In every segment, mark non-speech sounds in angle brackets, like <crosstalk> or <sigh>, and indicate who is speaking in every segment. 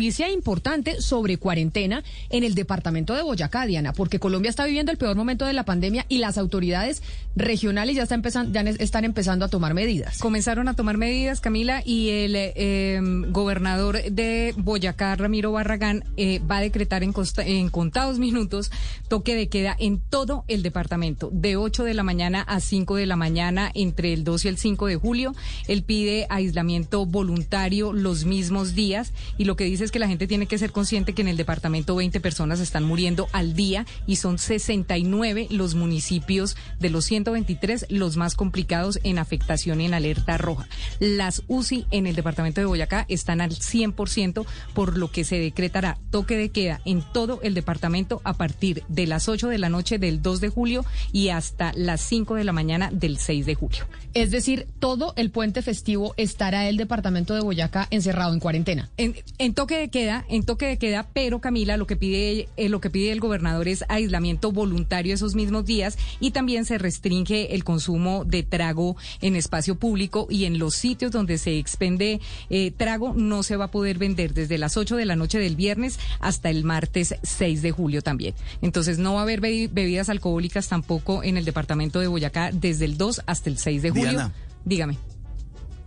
Speaker 1: Noticia importante sobre cuarentena en el departamento de Boyacá, Diana, porque Colombia está viviendo el peor momento de la pandemia y las autoridades regionales ya, están empezando, ya están empezando a tomar medidas.
Speaker 2: Comenzaron a tomar medidas, Camila, y el eh, gobernador de Boyacá, Ramiro Barragán, eh, va a decretar en, contados minutos toque de queda en todo el departamento, de 8 de la mañana a 5 de la mañana entre el 2 y el 5 de julio. Él pide aislamiento voluntario los mismos días y lo que dice es que la gente tiene que ser consciente que en el departamento 20 personas están muriendo al día y son 69 los municipios de los 123 los más complicados en afectación en alerta roja. Las UCI en el departamento de Boyacá están al 100% por lo que se decretará toque de queda en todo el departamento a partir de las 8 de la noche del 2 de julio y hasta las 5 de la mañana del 6 de julio.
Speaker 1: Es decir, todo el puente festivo estará el departamento de Boyacá encerrado en cuarentena.
Speaker 2: En, en toque de queda, en toque de queda, pero Camila, lo que pide eh, lo que pide el gobernador es aislamiento voluntario esos mismos días y también se restringe el consumo de trago en espacio público y en los sitios donde se expende eh, trago no se va a poder vender desde las 8 de la noche del viernes hasta el martes 6 de julio también. Entonces no va a haber bebidas alcohólicas tampoco en el departamento de Boyacá desde el 2 hasta el 6 de julio.
Speaker 3: Diana,
Speaker 2: Dígame.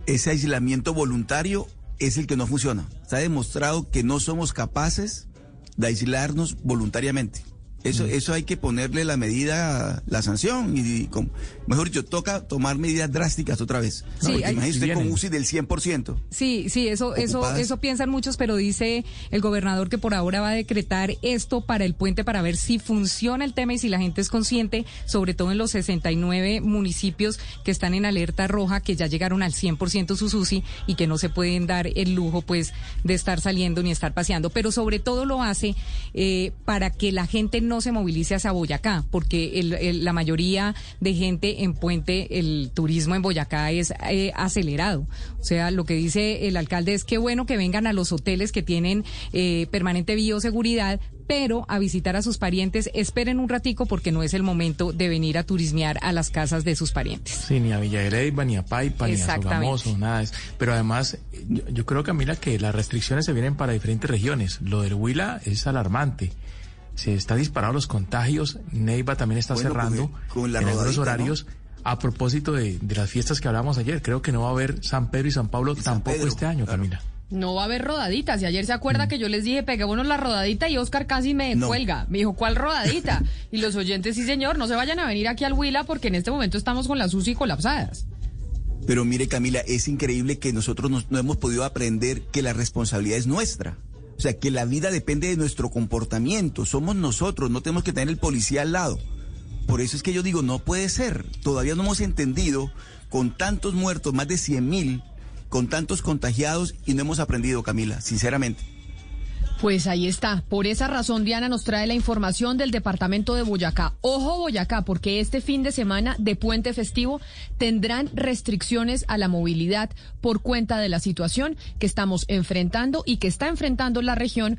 Speaker 3: Ese aislamiento voluntario es el que no funciona. Se ha demostrado que no somos capaces de aislarnos voluntariamente. Eso, eso hay que ponerle la medida, la sanción y, con, mejor dicho, toca tomar medidas drásticas otra vez.
Speaker 2: Sí,
Speaker 3: Porque
Speaker 2: hay- vienen.
Speaker 3: con UCI del 100%.
Speaker 2: Sí, sí, eso, eso, eso piensan muchos, pero dice el gobernador que por ahora va a decretar esto para el puente para ver si funciona el tema y si la gente es consciente, sobre todo en los 69 municipios que están en alerta roja, que ya llegaron al 100% sus UCI y que no se pueden dar el lujo, pues, de estar saliendo ni estar paseando. Pero sobre todo lo hace eh, para que la gente no se movilice hacia Boyacá, porque el- el- la mayoría de gente en Puente, el turismo en Boyacá es eh, acelerado. O sea, lo que dice el alcalde es que bueno que vengan a los hoteles que tienen eh, permanente bioseguridad, pero a visitar a sus parientes, esperen un ratico porque no es el momento de venir a turismear a las casas de sus parientes.
Speaker 4: Sí, ni a Villa de Leyva, ni a Paipa, ni a. Sogamoso, nada de eso. Pero además, yo, yo creo, Camila, que las restricciones se vienen para diferentes regiones. Lo del Huila es alarmante. Se está disparado los contagios. Neiva también está
Speaker 3: Bueno, con
Speaker 4: cerrando
Speaker 3: el- con la
Speaker 4: en algunos horarios. A propósito de, de las fiestas que hablábamos ayer, creo que no va a haber San Pedro y San Pablo
Speaker 3: San
Speaker 4: tampoco
Speaker 3: Pedro,
Speaker 4: este año,
Speaker 3: claro.
Speaker 4: Camila.
Speaker 1: No va a haber rodaditas. Y ayer se acuerda que yo les dije, peguémonos la rodadita y Oscar casi me
Speaker 3: No.
Speaker 1: cuelga. Me dijo, ¿cuál rodadita? <laughs> y los oyentes, sí señor, no se vayan a venir aquí al Huila porque en este momento estamos con las UCI colapsadas.
Speaker 3: Pero mire, Camila, es increíble que nosotros nos- no hemos podido aprender que la responsabilidad es nuestra. O sea, que la vida depende de nuestro comportamiento. Somos nosotros, no tenemos que tener el policía al lado. Por eso es que yo digo, no puede ser. Todavía no hemos entendido, con tantos muertos, más de 100 mil, con tantos contagiados, y no hemos aprendido, Camila, sinceramente.
Speaker 1: Pues ahí está. Por esa razón, Diana nos trae la información del departamento de Boyacá. Ojo Boyacá, porque este fin de semana de puente festivo tendrán restricciones a la movilidad por cuenta de la situación que estamos enfrentando y que está enfrentando la región